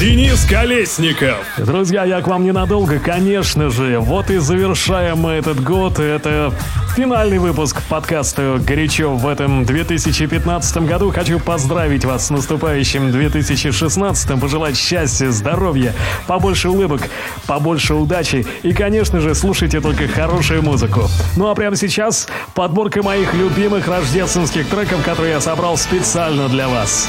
Денис Колесников. Друзья, я к вам ненадолго, конечно же. Вот и завершаем мы этот год. Это финальный выпуск подкаста «Горячо» в этом 2015 году. Хочу поздравить вас с наступающим 2016, пожелать счастья, здоровья, побольше улыбок, побольше удачи и, конечно же, слушайте только хорошую музыку. Ну а прямо сейчас подборка моих любимых рождественских треков, которые я собрал специально для вас.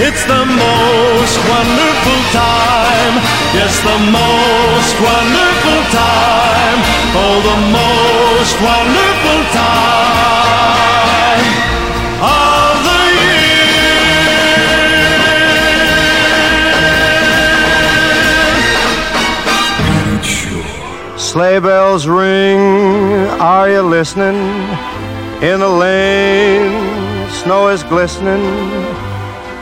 It's the most wonderful time. Yes, the most wonderful time. Oh, the most wonderful time of the year. Sleigh bells ring, are you listening? In the lane, snow is glistening.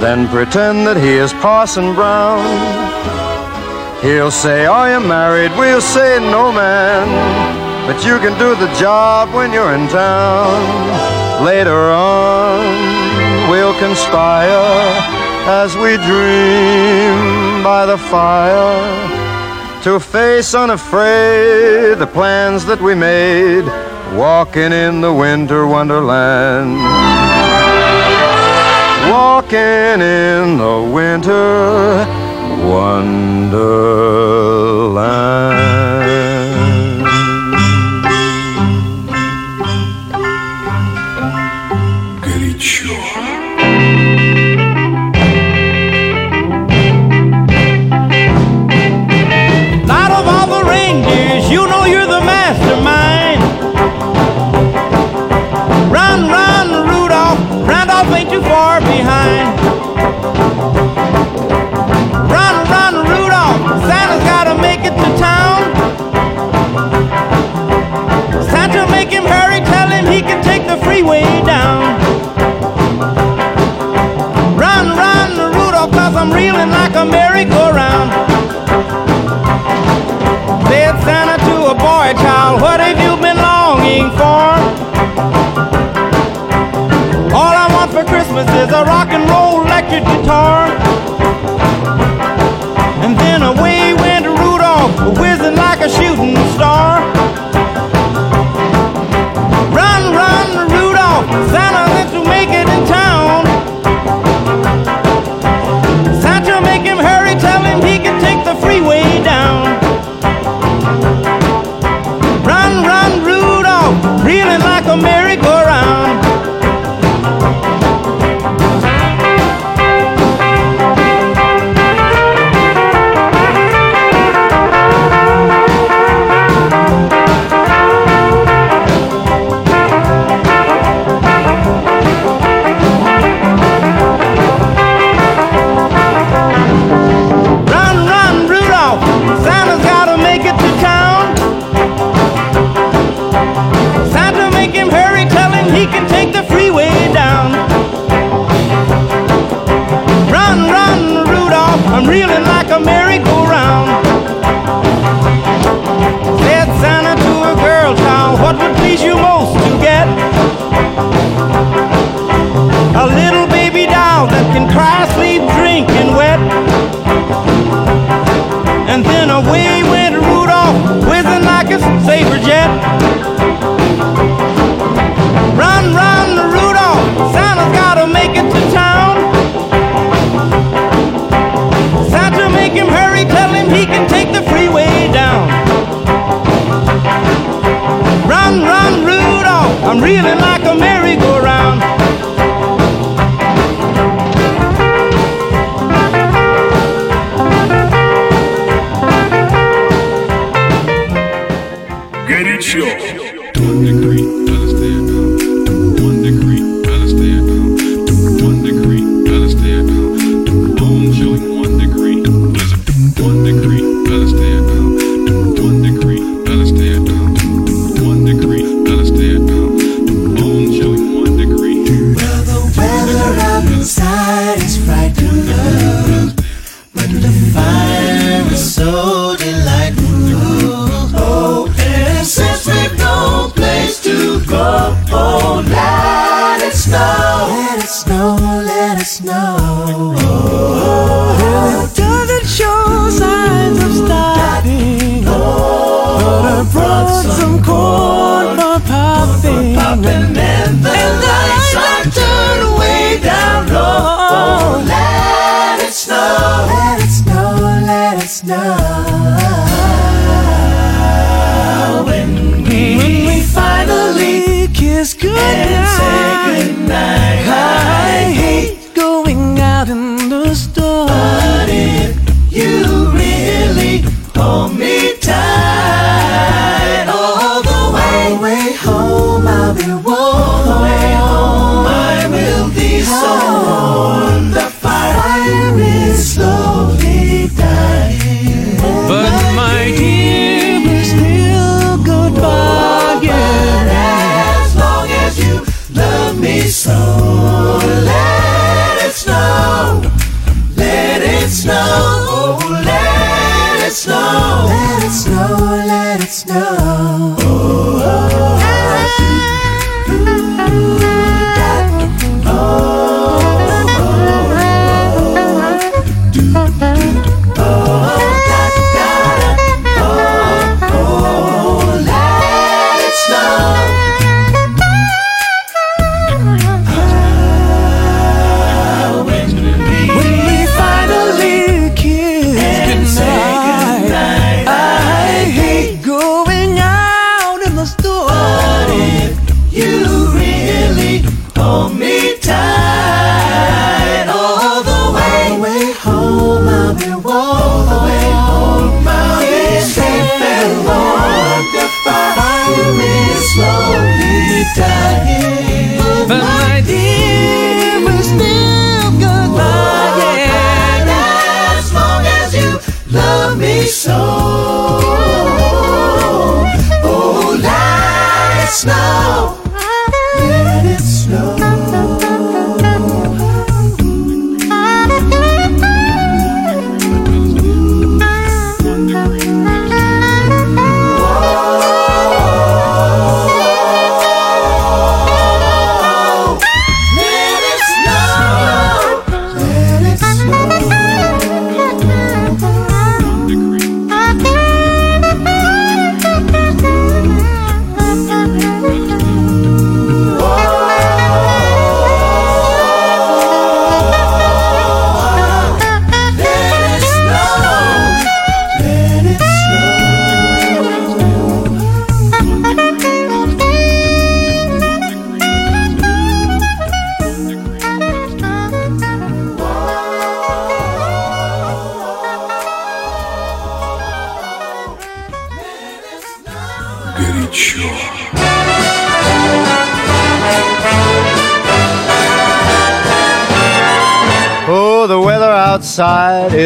then pretend that he is Parson Brown. He'll say, Are you married? We'll say, No, man. But you can do the job when you're in town. Later on, we'll conspire as we dream by the fire to face unafraid the plans that we made walking in the winter wonderland. Walking in the winter wonderland.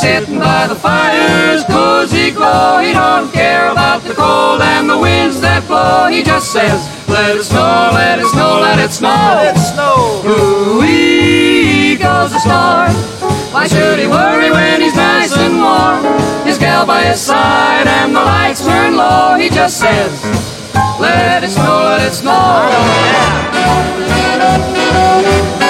Sitting by the fire's cozy glow. He don't care about the cold and the winds that blow. He just says, let it snow, let it snow, let it snow. Let it snow. Ooh-wee goes the storm. Why should he worry when he's nice and warm? His gal by his side and the lights turn low. He just says, let it snow, let it snow. Oh,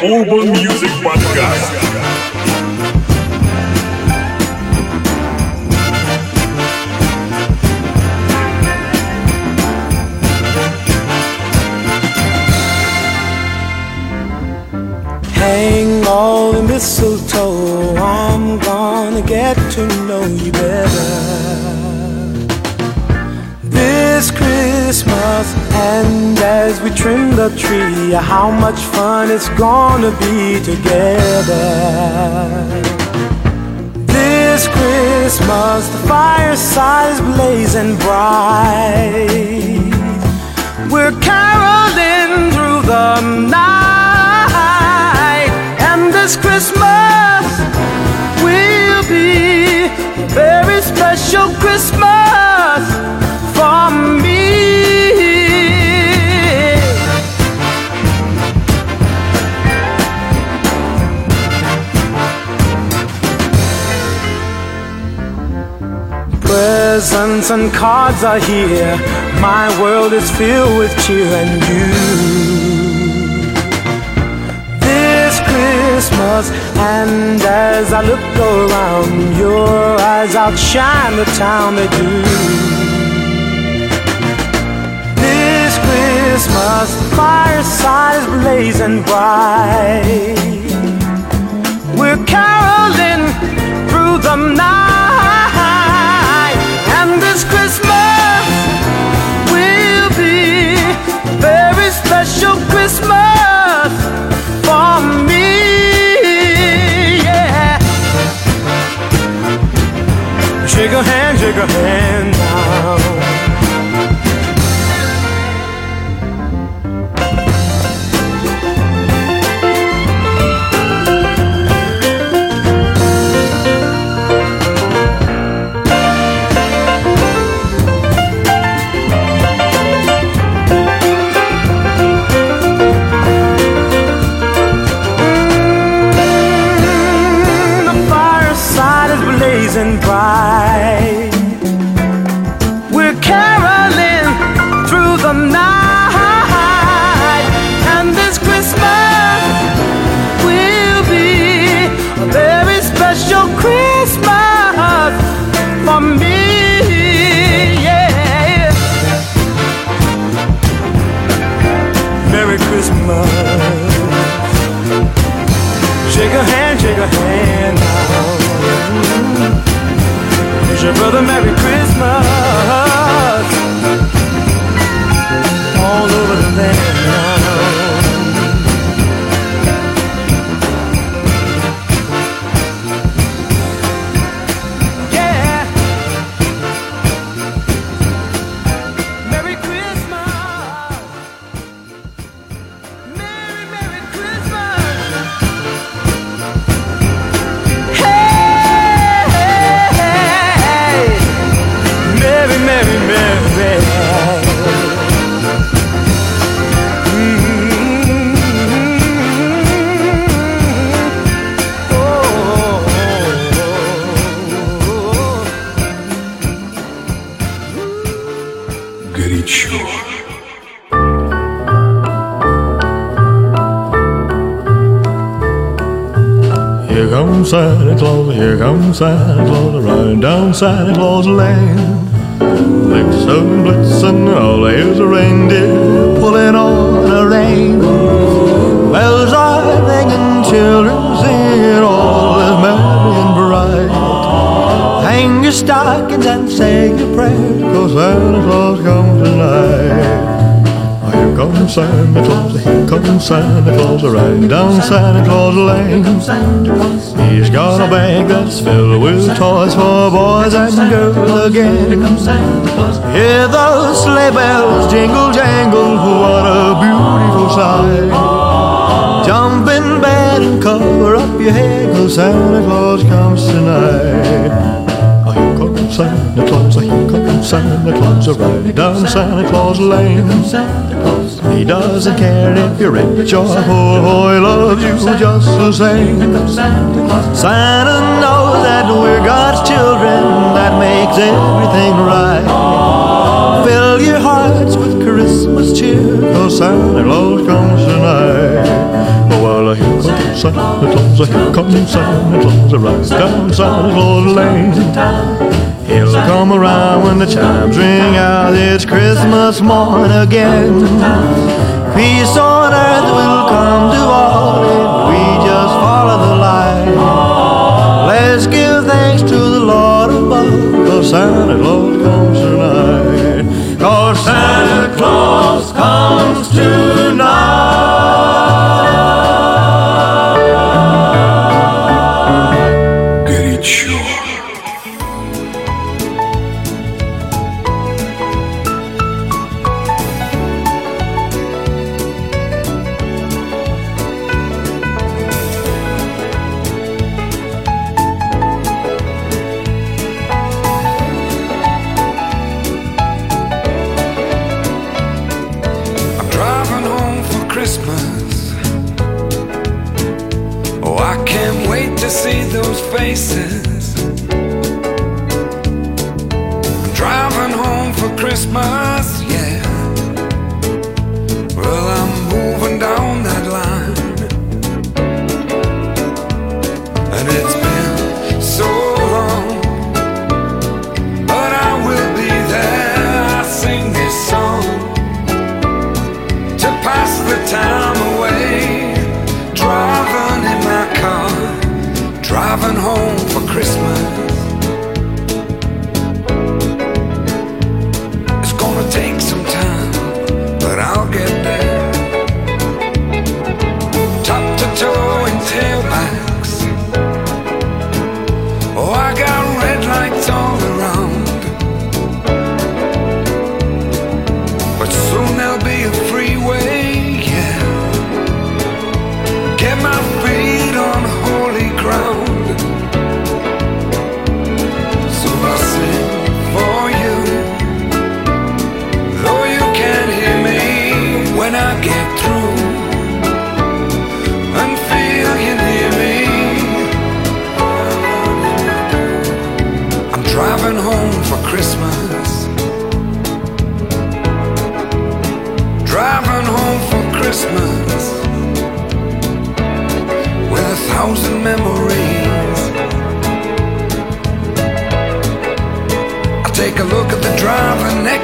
Urban Music Podcast. Hang all the mistletoe. I'm gonna get to know you better. This Christmas, and as we trim the tree, how much fun it's gonna be together. This Christmas, the fireside is blazing bright. We're caroling through the night, and this Christmas will be a very special Christmas for me. Presents and cards are here. My world is filled with cheer and you. This Christmas, and as I look around, your eyes outshine the town they do. This Christmas, fireside is blazing bright. We're caroling through the night, and this Christmas will be a very special Christmas for me. Yeah. Shake a hand, shake a hand Comes Santa Claus, riding down Santa Claus Lane. Blitzen, blitzen, all here's a reindeer pulling on a rein. Bells are ringing, children singing, all is merry and bright. Hang your stockings and say your prayers, cause Santa Claus comes tonight. Here comes Santa Claus, here comes Santa Claus, riding down Santa Claus Lane. He's got a bag that's filled with toys for boys and girls again. Hear those sleigh bells jingle jangle, what a beautiful sight. Jump in bed and cover up your head, cause Santa Claus comes tonight. Here comes Santa Claus, here comes Santa Claus, right down Santa Claus Lane. He doesn't care if you're rich or poor, he loves you just the same. Santa knows that we're God's children, that makes everything right. Fill your hearts with Christmas cheer, cause Santa Claus comes tonight. Oh, well, here comes Santa Claus, here comes Santa Claus, right down Santa Claus Lane. He'll come around when the chimes ring out, it's Christmas morn again. Peace on earth will come to all if we just follow the light. Let's give thanks to the Lord above, cause Santa Claus comes tonight. Cause Santa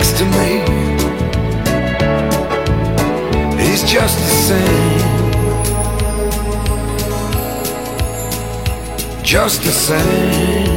next to me. He's just the same. just the same.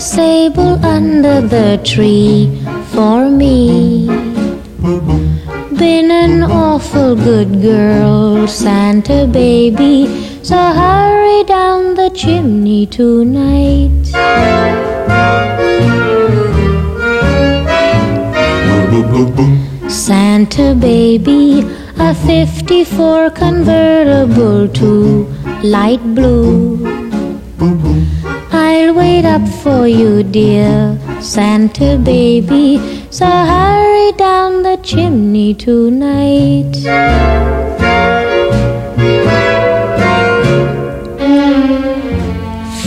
Sable under the tree for me. Been an awful good girl, Santa baby, so hurry down the chimney tonight. Santa baby, a 54 convertible to light blue. I'll wait up for you, dear Santa baby. So hurry down the chimney tonight.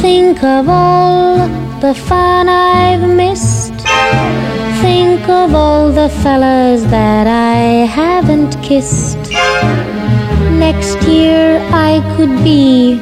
Think of all the fun I've missed. Think of all the fellas that I haven't kissed. Next year I could be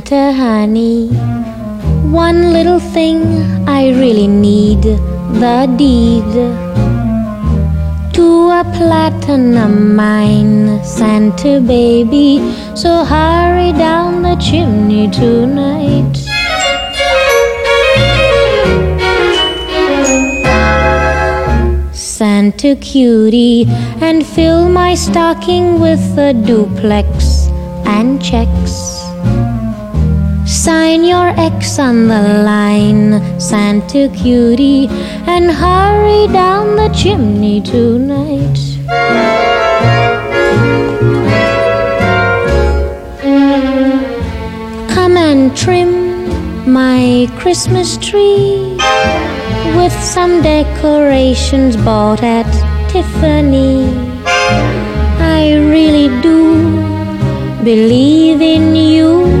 Santa honey, one little thing I really need the deed to a platinum mine, Santa baby. So hurry down the chimney tonight. Santa cutie, and fill my stocking with a duplex and checks. Sign your X on the line, Santa cutie, and hurry down the chimney tonight. Come and trim my Christmas tree with some decorations bought at Tiffany. I really do believe in you.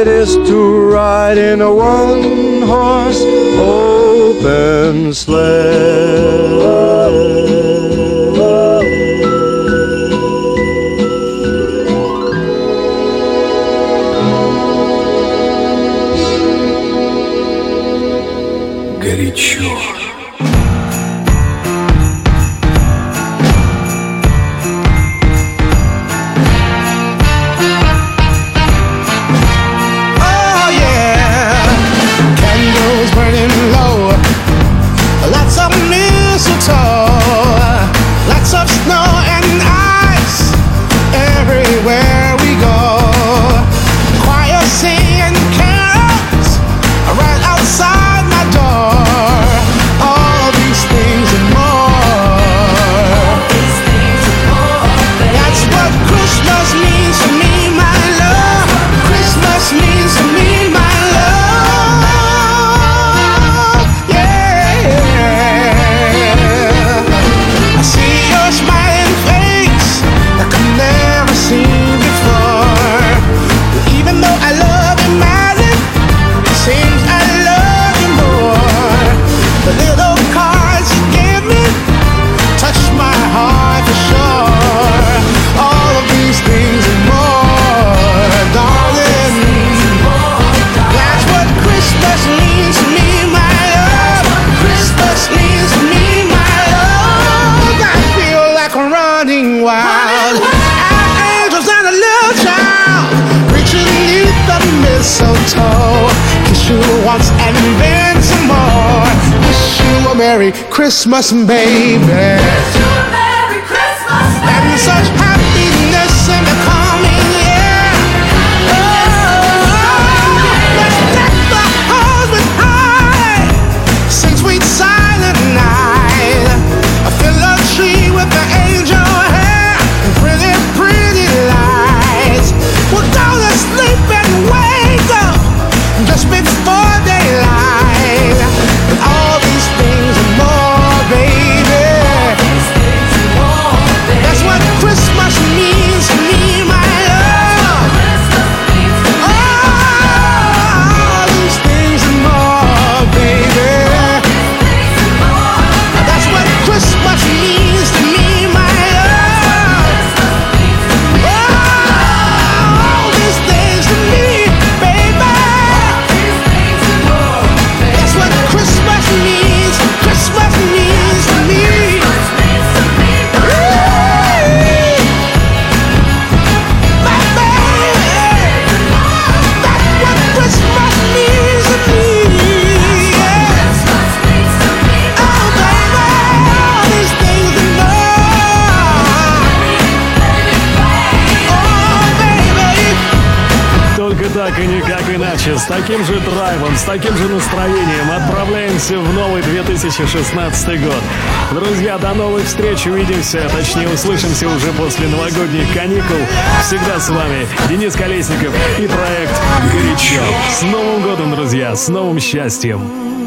it is to ride in a one horse open sleigh. You a Merry Christmas, baby. And such happiness in с таким же драйвом, с таким же настроением отправляемся в новый 2016 год. Друзья, до новых встреч, увидимся, точнее услышимся уже после новогодних каникул. Всегда с вами Денис Колесников и проект «Горячо». С Новым годом, друзья, с новым счастьем!